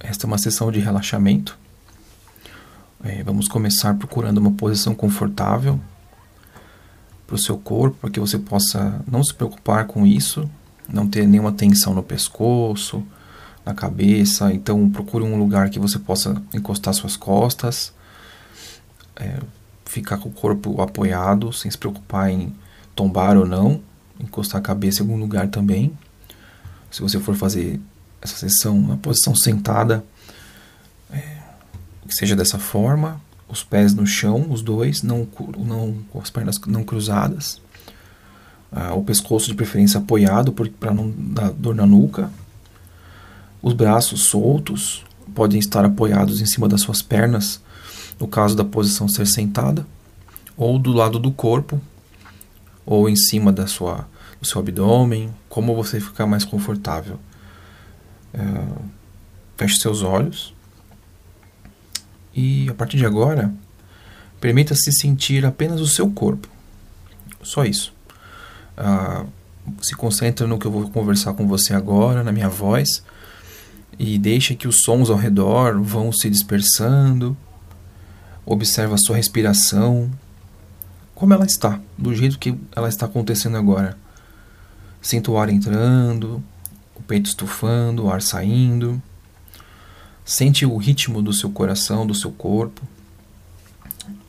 Esta é uma sessão de relaxamento. É, vamos começar procurando uma posição confortável para o seu corpo, para que você possa não se preocupar com isso, não ter nenhuma tensão no pescoço, na cabeça. Então, procure um lugar que você possa encostar suas costas, é, ficar com o corpo apoiado, sem se preocupar em tombar ou não, encostar a cabeça em algum lugar também. Se você for fazer essa sessão na posição sentada, é, que seja dessa forma, os pés no chão, os dois, não, não com as pernas não cruzadas, ah, o pescoço de preferência apoiado para não dar dor na nuca, os braços soltos, podem estar apoiados em cima das suas pernas, no caso da posição ser sentada, ou do lado do corpo, ou em cima da sua, do seu abdômen, como você ficar mais confortável. É, feche seus olhos e a partir de agora, permita-se sentir apenas o seu corpo. Só isso. Ah, se concentre no que eu vou conversar com você agora, na minha voz, e deixe que os sons ao redor vão se dispersando. Observe a sua respiração, como ela está, do jeito que ela está acontecendo agora. Sinta o ar entrando, o peito estufando, o ar saindo. Sente o ritmo do seu coração, do seu corpo.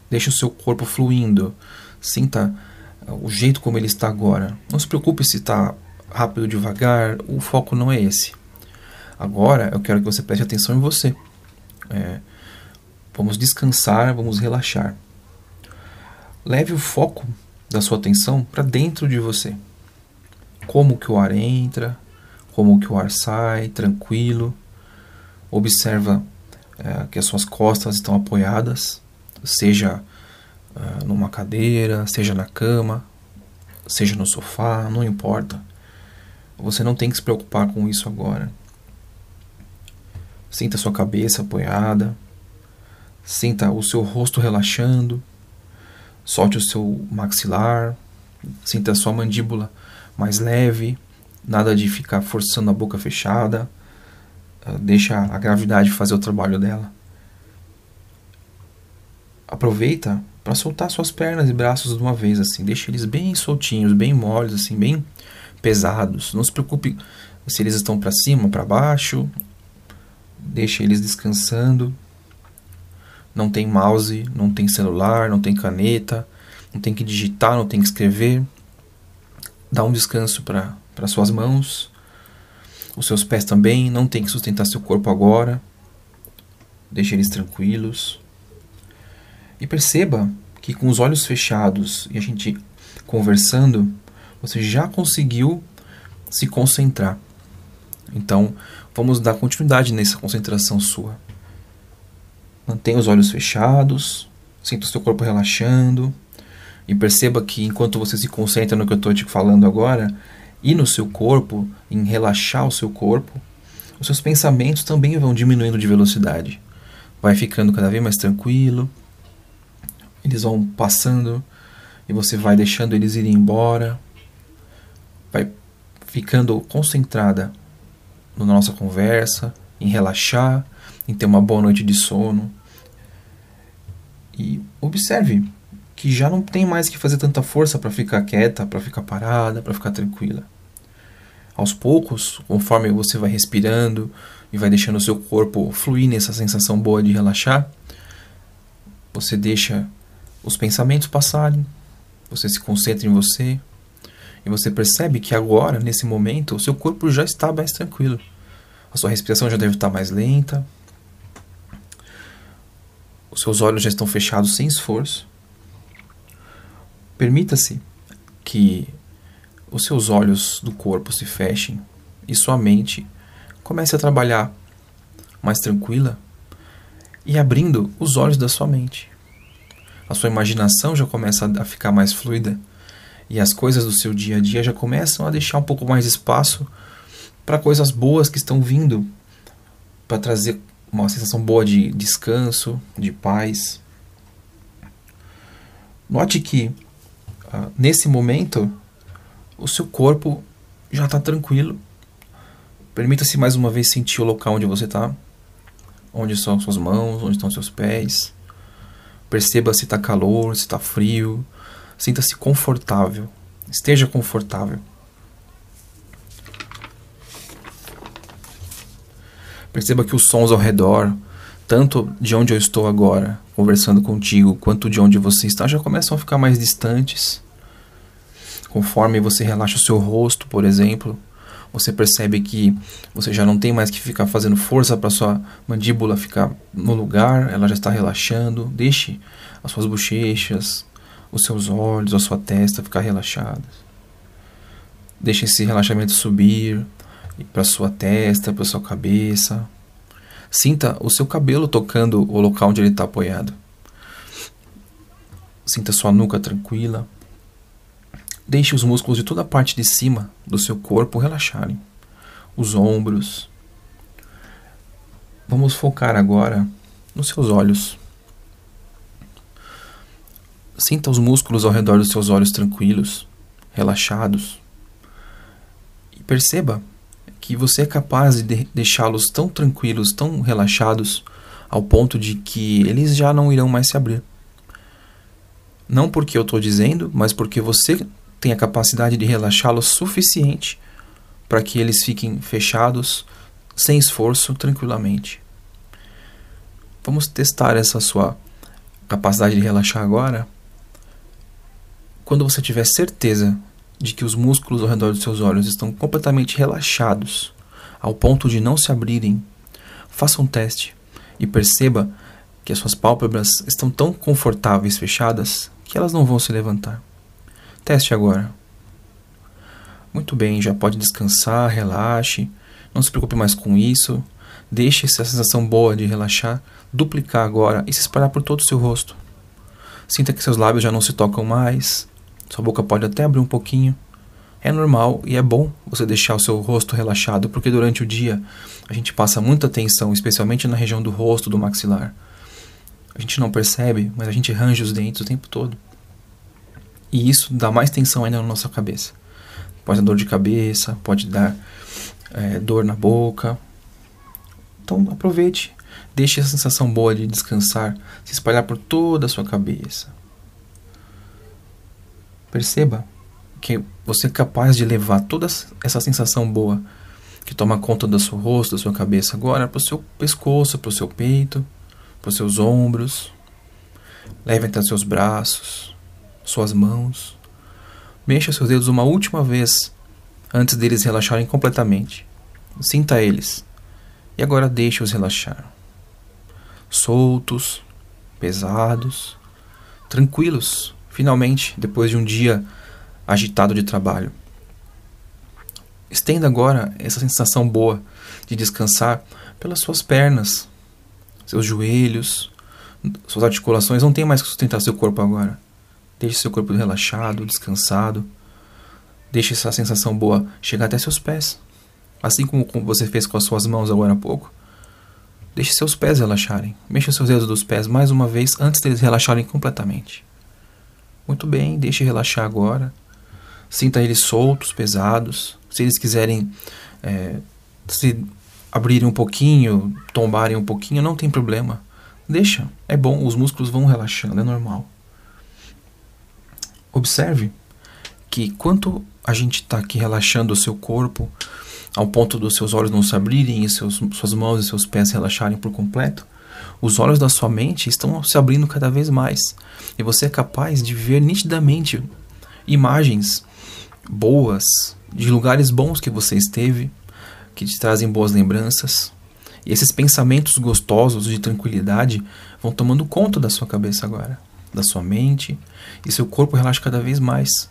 Deixe o seu corpo fluindo. Sinta o jeito como ele está agora. Não se preocupe se está rápido ou devagar, o foco não é esse. Agora eu quero que você preste atenção em você. É, vamos descansar, vamos relaxar. Leve o foco da sua atenção para dentro de você. Como que o ar entra, como que o ar sai, tranquilo. Observa é, que as suas costas estão apoiadas, seja é, numa cadeira, seja na cama, seja no sofá, não importa. Você não tem que se preocupar com isso agora. Sinta sua cabeça apoiada, sinta o seu rosto relaxando, solte o seu maxilar, sinta a sua mandíbula mais leve, nada de ficar forçando a boca fechada, ah, deixa a gravidade fazer o trabalho dela. Aproveita para soltar suas pernas e braços de uma vez assim, deixa eles bem soltinhos, bem moles assim, bem pesados. Não se preocupe se eles estão para cima, para baixo, deixa eles descansando. Não tem mouse, não tem celular, não tem caneta, não tem que digitar, não tem que escrever. Dá um descanso para suas mãos. Os seus pés também, não tem que sustentar seu corpo agora. Deixe eles tranquilos. E perceba que com os olhos fechados e a gente conversando, você já conseguiu se concentrar. Então, vamos dar continuidade nessa concentração sua. Mantenha os olhos fechados, sinta o seu corpo relaxando e perceba que enquanto você se concentra no que eu estou te falando agora e no seu corpo, em relaxar o seu corpo, os seus pensamentos também vão diminuindo de velocidade. Vai ficando cada vez mais tranquilo, eles vão passando e você vai deixando eles irem embora, vai ficando concentrada na nossa conversa, em relaxar, em ter uma boa noite de sono. E observe que já não tem mais que fazer tanta força para ficar quieta, para ficar parada, para ficar tranquila. Aos poucos, conforme você vai respirando e vai deixando o seu corpo fluir nessa sensação boa de relaxar, você deixa os pensamentos passarem, você se concentra em você e você percebe que agora, nesse momento, o seu corpo já está mais tranquilo. A sua respiração já deve estar mais lenta. Os seus olhos já estão fechados sem esforço. Permita-se que os seus olhos do corpo se fechem e sua mente comece a trabalhar mais tranquila e abrindo os olhos da sua mente. A sua imaginação já começa a ficar mais fluida e as coisas do seu dia a dia já começam a deixar um pouco mais espaço para coisas boas que estão vindo para trazer uma sensação boa de descanso, de paz. Note que nesse momento o seu corpo já está tranquilo. Permita-se mais uma vez sentir o local onde você está. onde são suas mãos, onde estão seus pés. Perceba se está calor, se está frio. Sinta-se confortável. Esteja confortável. Perceba que os sons ao redor, tanto de onde eu estou agora, conversando contigo, quanto de onde você está, já começam a ficar mais distantes. Conforme você relaxa o seu rosto, por exemplo, você percebe que você já não tem mais que ficar fazendo força para sua mandíbula ficar no lugar, ela já está relaxando. Deixe as suas bochechas, os seus olhos, a sua testa ficar relaxadas. Deixe esse relaxamento subir para sua testa, para sua cabeça. Sinta o seu cabelo tocando o local onde ele está apoiado. Sinta sua nuca tranquila. Deixe os músculos de toda a parte de cima do seu corpo relaxarem. Os ombros. Vamos focar agora nos seus olhos. Sinta os músculos ao redor dos seus olhos tranquilos, relaxados. E perceba que você é capaz de deixá-los tão tranquilos, tão relaxados, ao ponto de que eles já não irão mais se abrir. Não porque eu estou dizendo, mas porque você tem a capacidade de relaxá-los suficiente para que eles fiquem fechados, sem esforço, tranquilamente. Vamos testar essa sua capacidade de relaxar agora. Quando você tiver certeza de que os músculos ao redor dos seus olhos estão completamente relaxados, ao ponto de não se abrirem, faça um teste e perceba que as suas pálpebras estão tão confortáveis fechadas que elas não vão se levantar. Teste agora. Muito bem, já pode descansar, relaxe, não se preocupe mais com isso. Deixe essa sensação boa de relaxar duplicar agora e se espalhar por todo o seu rosto. Sinta que seus lábios já não se tocam mais, sua boca pode até abrir um pouquinho. É normal e é bom você deixar o seu rosto relaxado, porque durante o dia a gente passa muita tensão, especialmente na região do rosto, do maxilar. A gente não percebe, mas a gente range os dentes o tempo todo. E isso dá mais tensão ainda na nossa cabeça. Pode dar dor de cabeça, pode dar é, dor na boca. Então aproveite, deixe a sensação boa de descansar se espalhar por toda a sua cabeça. Perceba que você é capaz de levar toda essa sensação boa que toma conta do seu rosto, da sua cabeça agora para o seu pescoço, para o seu peito, para os seus ombros. Leve até seus braços, suas mãos. Mexa seus dedos uma última vez antes deles relaxarem completamente. Sinta eles. E agora deixe-os relaxar. Soltos, pesados, tranquilos finalmente, depois de um dia agitado de trabalho. Estenda agora essa sensação boa de descansar pelas suas pernas, seus joelhos, suas articulações. Não tem mais que sustentar seu corpo agora. Deixe seu corpo relaxado, descansado. Deixe essa sensação boa chegar até seus pés. Assim como você fez com as suas mãos agora há pouco. Deixe seus pés relaxarem. Mexa seus dedos dos pés mais uma vez antes deles relaxarem completamente. Muito bem, deixe relaxar agora. Sinta eles soltos, pesados. Se eles quiserem é, se abrirem um pouquinho, tombarem um pouquinho, não tem problema. Deixa, é bom, os músculos vão relaxando, é normal. Observe que quanto a gente está aqui relaxando o seu corpo, ao ponto dos seus olhos não se abrirem e seus, suas mãos e seus pés relaxarem por completo, os olhos da sua mente estão se abrindo cada vez mais e você é capaz de ver nitidamente imagens boas de lugares bons que você esteve, que te trazem boas lembranças. E esses pensamentos gostosos de tranquilidade vão tomando conta da sua cabeça agora, da sua mente, e seu corpo relaxa cada vez mais.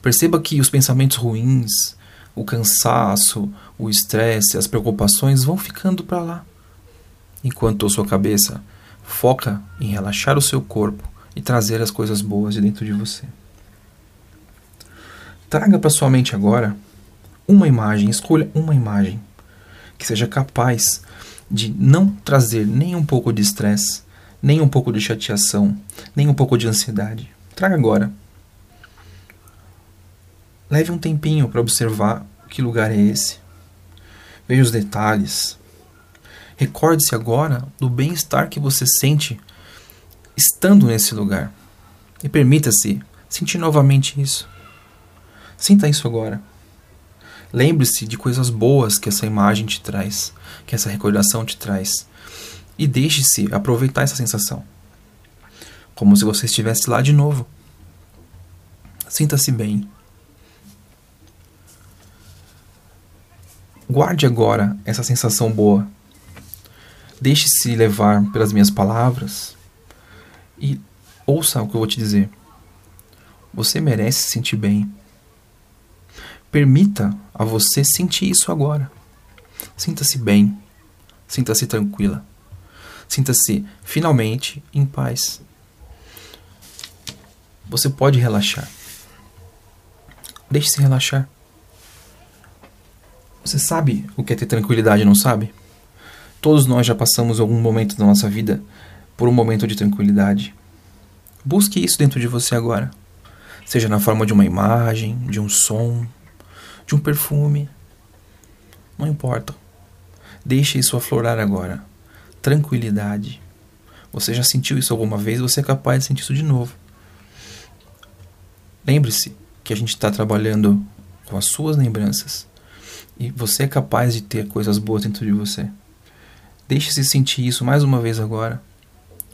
Perceba que os pensamentos ruins, o cansaço, o estresse, as preocupações vão ficando para lá enquanto a sua cabeça foca em relaxar o seu corpo e trazer as coisas boas de dentro de você. Traga para sua mente agora uma imagem, escolha uma imagem que seja capaz de não trazer nem um pouco de estresse, nem um pouco de chateação, nem um pouco de ansiedade. Traga agora. Leve um tempinho para observar que lugar é esse. Veja os detalhes, Recorde-se agora do bem-estar que você sente estando nesse lugar. E permita-se sentir novamente isso. Sinta isso agora. Lembre-se de coisas boas que essa imagem te traz, que essa recordação te traz. E deixe-se aproveitar essa sensação. Como se você estivesse lá de novo. Sinta-se bem. Guarde agora essa sensação boa. Deixe-se levar pelas minhas palavras e ouça o que eu vou te dizer. Você merece se sentir bem. Permita a você sentir isso agora. Sinta-se bem. Sinta-se tranquila. Sinta-se finalmente em paz. Você pode relaxar. Deixe-se relaxar. Você sabe o que é ter tranquilidade, não sabe? Todos nós já passamos algum momento da nossa vida por um momento de tranquilidade. Busque isso dentro de você agora. Seja na forma de uma imagem, de um som, de um perfume. Não importa. Deixe isso aflorar agora. Tranquilidade. Você já sentiu isso alguma vez, você é capaz de sentir isso de novo. Lembre-se que a gente está trabalhando com as suas lembranças. E você é capaz de ter coisas boas dentro de você. Deixe-se sentir isso mais uma vez agora.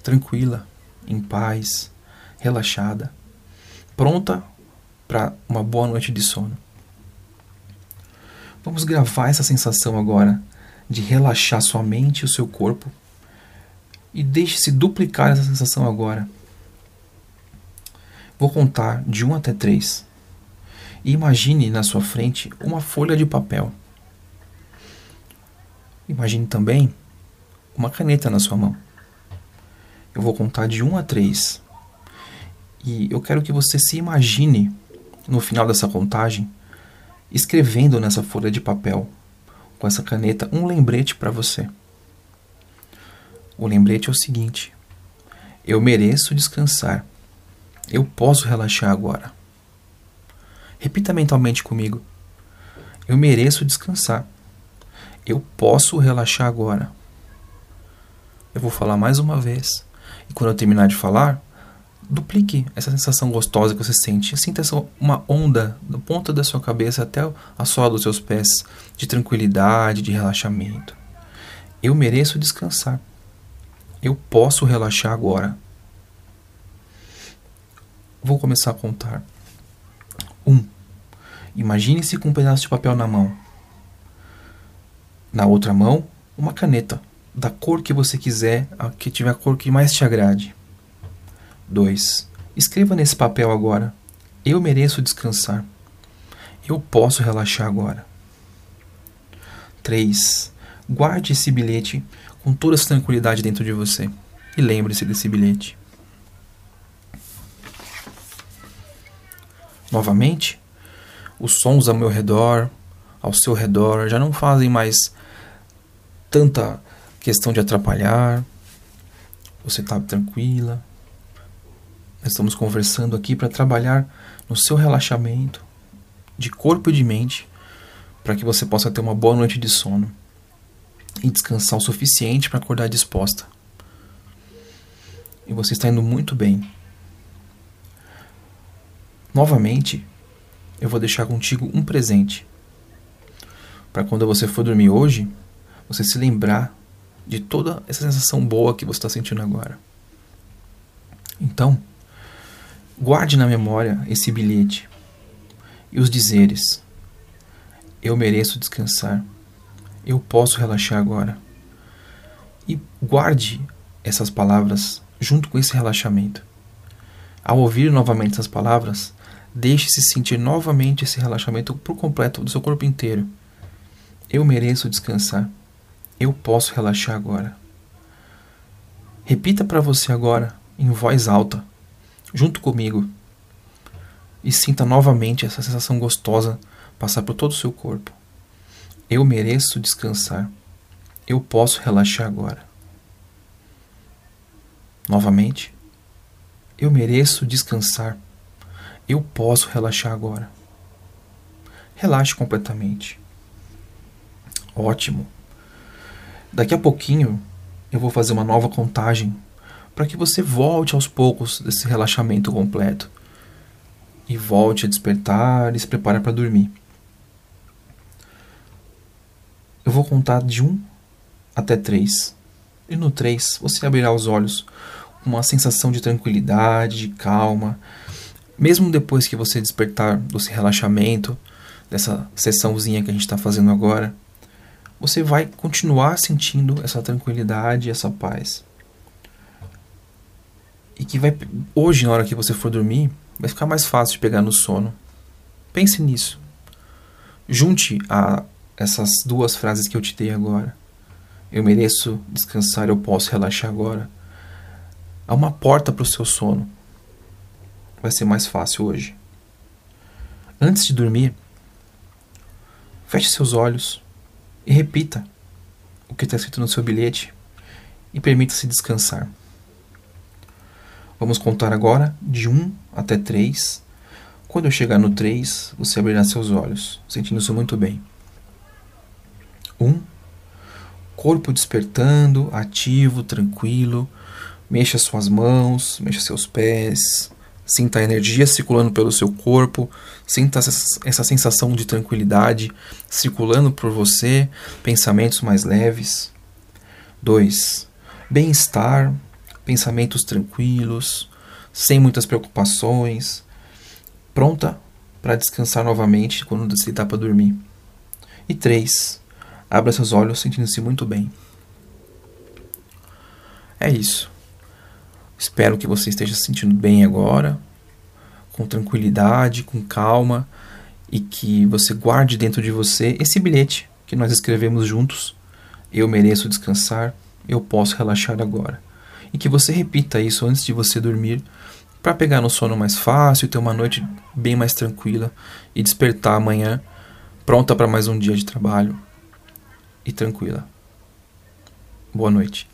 Tranquila, em paz, relaxada, pronta para uma boa noite de sono. Vamos gravar essa sensação agora de relaxar sua mente e o seu corpo. E deixe-se duplicar essa sensação agora. Vou contar de 1 até 3. E imagine na sua frente uma folha de papel. Imagine também uma caneta na sua mão. Eu vou contar de 1 a 3. E eu quero que você se imagine, no final dessa contagem, escrevendo nessa folha de papel, com essa caneta, um lembrete para você. O lembrete é o seguinte: eu mereço descansar. Eu posso relaxar agora. Repita mentalmente comigo. Eu mereço descansar. Eu posso relaxar agora. Eu vou falar mais uma vez. E quando eu terminar de falar, duplique essa sensação gostosa que você sente. Sinta essa, uma onda da ponta da sua cabeça até a sola dos seus pés de tranquilidade, de relaxamento. Eu mereço descansar. Eu posso relaxar agora. Vou começar a contar. Um. Imagine-se com um pedaço de papel na mão. Na outra mão, uma caneta, da cor que você quiser, que tiver a cor que mais te agrade. 2. Escreva nesse papel agora: Eu mereço descansar. Eu posso relaxar agora. 3. Guarde esse bilhete com toda essa tranquilidade dentro de você. E lembre-se desse bilhete. Novamente, os sons ao meu redor, ao seu redor, já não fazem mais tanta questão de atrapalhar. Você está tranquila. Estamos conversando aqui para trabalhar no seu relaxamento de corpo e de mente, para que você possa ter uma boa noite de sono e descansar o suficiente para acordar disposta. E você está indo muito bem. Novamente, eu vou deixar contigo um presente. Para quando você for dormir hoje, você se lembrar de toda essa sensação boa que você está sentindo agora. Então, guarde na memória esse bilhete e os dizeres: Eu mereço descansar. Eu posso relaxar agora. E guarde essas palavras junto com esse relaxamento. Ao ouvir novamente essas palavras, Deixe-se sentir novamente esse relaxamento por completo do seu corpo inteiro. Eu mereço descansar. Eu posso relaxar agora. Repita para você agora, em voz alta, junto comigo, e sinta novamente essa sensação gostosa passar por todo o seu corpo. Eu mereço descansar. Eu posso relaxar agora. Novamente. Eu mereço descansar. Eu posso relaxar agora. Relaxe completamente. Ótimo. Daqui a pouquinho eu vou fazer uma nova contagem para que você volte aos poucos desse relaxamento completo e volte a despertar e se prepare para dormir. Eu vou contar de 1 até 3. E no 3 você abrirá os olhos com uma sensação de tranquilidade, de calma. Mesmo depois que você despertar desse relaxamento, dessa sessãozinha que a gente está fazendo agora, você vai continuar sentindo essa tranquilidade, essa paz. E que vai hoje, na hora que você for dormir, vai ficar mais fácil de pegar no sono. Pense nisso. Junte a essas duas frases que eu te dei agora. Eu mereço descansar, eu posso relaxar agora. Há uma porta para o seu sono. Vai ser mais fácil hoje. Antes de dormir, feche seus olhos e repita o que está escrito no seu bilhete e permita-se descansar. Vamos contar agora de 1 até 3. Quando eu chegar no 3, você abrirá seus olhos, sentindo-se muito bem. 1. Corpo despertando, ativo, tranquilo. Mexa suas mãos, mexa seus pés. Sinta a energia circulando pelo seu corpo. Sinta essa sensação de tranquilidade circulando por você. Pensamentos mais leves. 2. Bem-estar, pensamentos tranquilos, sem muitas preocupações, pronta para descansar novamente quando dá para dormir. E três, abra seus olhos sentindo-se muito bem. É isso. Espero que você esteja se sentindo bem agora, com tranquilidade, com calma e que você guarde dentro de você esse bilhete que nós escrevemos juntos. Eu mereço descansar, eu posso relaxar agora e que você repita isso antes de você dormir para pegar no sono mais fácil, ter uma noite bem mais tranquila e despertar amanhã pronta para mais um dia de trabalho e tranquila. Boa noite.